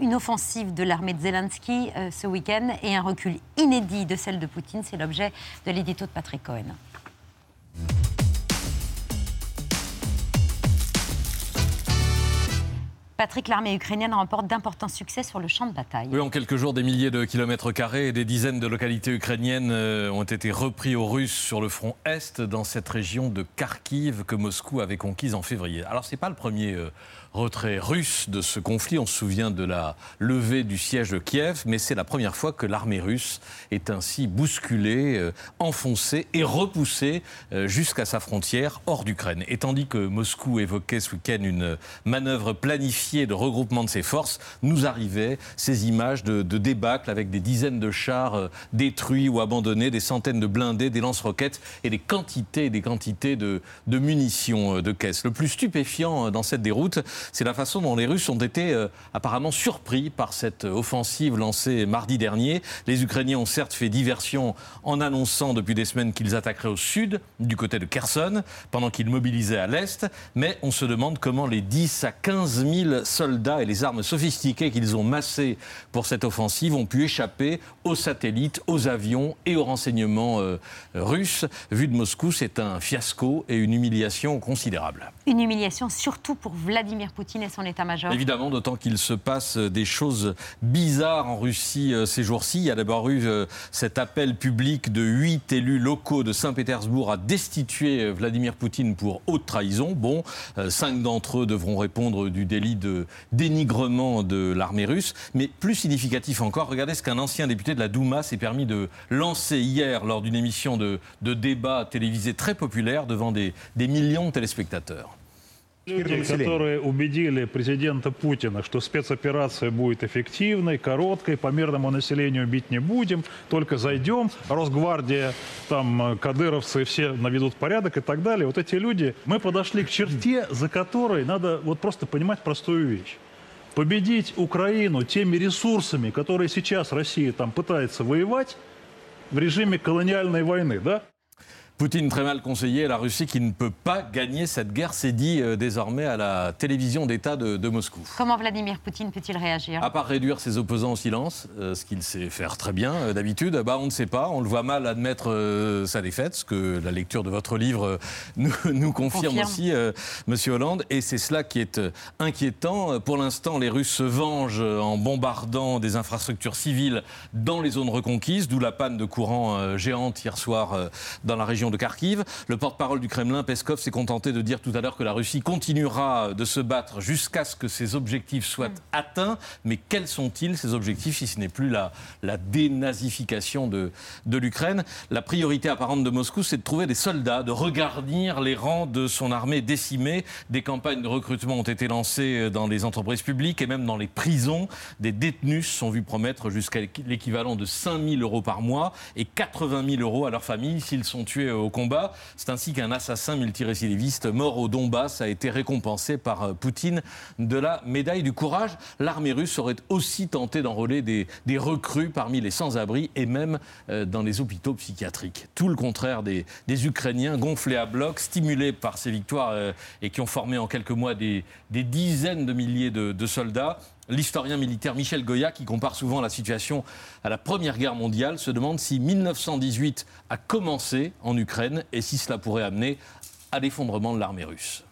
une offensive de l'armée de Zelensky euh, ce week-end et un recul inédit de celle de Poutine. C'est l'objet de l'édito de Patrick Cohen. Patrick, l'armée ukrainienne remporte d'importants succès sur le champ de bataille. Oui, en quelques jours, des milliers de kilomètres carrés et des dizaines de localités ukrainiennes euh, ont été repris aux Russes sur le front Est, dans cette région de Kharkiv que Moscou avait conquise en février. Alors, ce n'est pas le premier euh, retrait russe de ce conflit. On se souvient de la levée du siège de Kiev, mais c'est la première fois que l'armée russe est ainsi bousculée, euh, enfoncée et repoussée jusqu'à sa frontière hors d'Ukraine. Et tandis que Moscou évoquait ce week-end une manœuvre planifiée de regroupement de ses forces, nous arrivaient ces images de, de débâcle avec des dizaines de chars euh, détruits ou abandonnés, des centaines de blindés, des lance-roquettes et des quantités et des quantités de, munitions de caisse. Le plus stupéfiant dans cette déroute, c'est la façon dont les Russes ont été euh, apparemment surpris par cette offensive lancée mardi dernier. Les Ukrainiens ont certes fait diversion en annonçant depuis des semaines qu'ils attaqueraient au sud, du côté de Kherson, pendant qu'ils mobilisaient à l'est, mais on se demande comment les 10 à 15 000 soldats et les armes sophistiquées qu'ils ont massées pour cette offensive ont pu échapper aux satellites, aux avions et aux renseignements euh, russes. Vu de Moscou, c'est un fiasco et une humiliation considérable. Une humiliation surtout pour Vladimir Poutine et son état-major Évidemment, d'autant qu'il se passe des choses bizarres en Russie euh, ces jours-ci. Il y a d'abord eu euh, cet appel public de huit élus locaux de Saint-Pétersbourg à destituer euh, Vladimir Poutine pour haute trahison. Bon, cinq d'entre eux devront répondre du délit de dénigrement de l'armée russe. Mais plus significatif encore, regardez ce qu'un ancien député de la Douma s'est permis de lancer hier lors d'une émission de, débat télévisé très populaire devant des millions de téléspectateurs. Люди, которые убедили президента Путина, что спецоперация будет эффективной, короткой, по мирному населению бить не будем, только зайдем, Росгвардия, там, кадыровцы все наведут порядок и так далее. Вот эти люди, мы подошли к черте, за которой надо вот просто понимать простую вещь. Победить Украину теми ресурсами, которые сейчас Россия там пытается воевать в режиме колониальной войны, да? Poutine très mal conseillé, la Russie qui ne peut pas gagner cette guerre, c'est dit euh, désormais à la télévision d'État de, de, Moscou. Comment Vladimir Poutine peut-il réagir? À part réduire ses opposants au silence, euh, ce qu'il sait faire très bien euh, d'habitude, bah, on ne sait pas, on le voit mal admettre euh, sa défaite, ce que la lecture de votre livre nous, nous, confirme, confirme. aussi, Monsieur Hollande, et c'est cela qui est inquiétant. Pour l'instant, les Russes se vengent en bombardant des infrastructures civiles dans les zones reconquises, d'où la panne de courant géante hier soir dans la région de Kharkiv. Le porte-parole du Kremlin, Peskov, s'est contenté de dire tout à l'heure que la Russie continuera de se battre jusqu'à ce que ses objectifs soient mmh. atteints. Mais quels sont-ils, ces objectifs, si ce n'est plus la, la dénazification de, de l'Ukraine? La priorité apparente de Moscou, c'est de trouver des soldats, de regarnir les rangs de son armée décimée. Des campagnes de recrutement ont été lancées dans les entreprises publiques et même dans les prisons. Des détenus sont vus promettre jusqu'à l'équivalent de 5 000 euros par mois et 80 000 euros à leur famille s'ils sont tués au combat. C'est ainsi qu'un assassin multirécidiviste mort au Donbass a été récompensé par euh, Poutine de la médaille du courage. L'armée russe aurait aussi tenté d'enrôler des, recrues parmi les sans-abri et même euh, dans les hôpitaux psychiatriques. Tout le contraire des, Ukrainiens gonflés à bloc, stimulés par ces victoires euh, et qui ont formé en quelques mois des, dizaines de milliers de soldats l'historien militaire Michel Goya, qui compare souvent la situation à la Première Guerre mondiale, se demande si 1918 a commencé en Ukraine et si cela pourrait amener à l'effondrement de l'armée russe.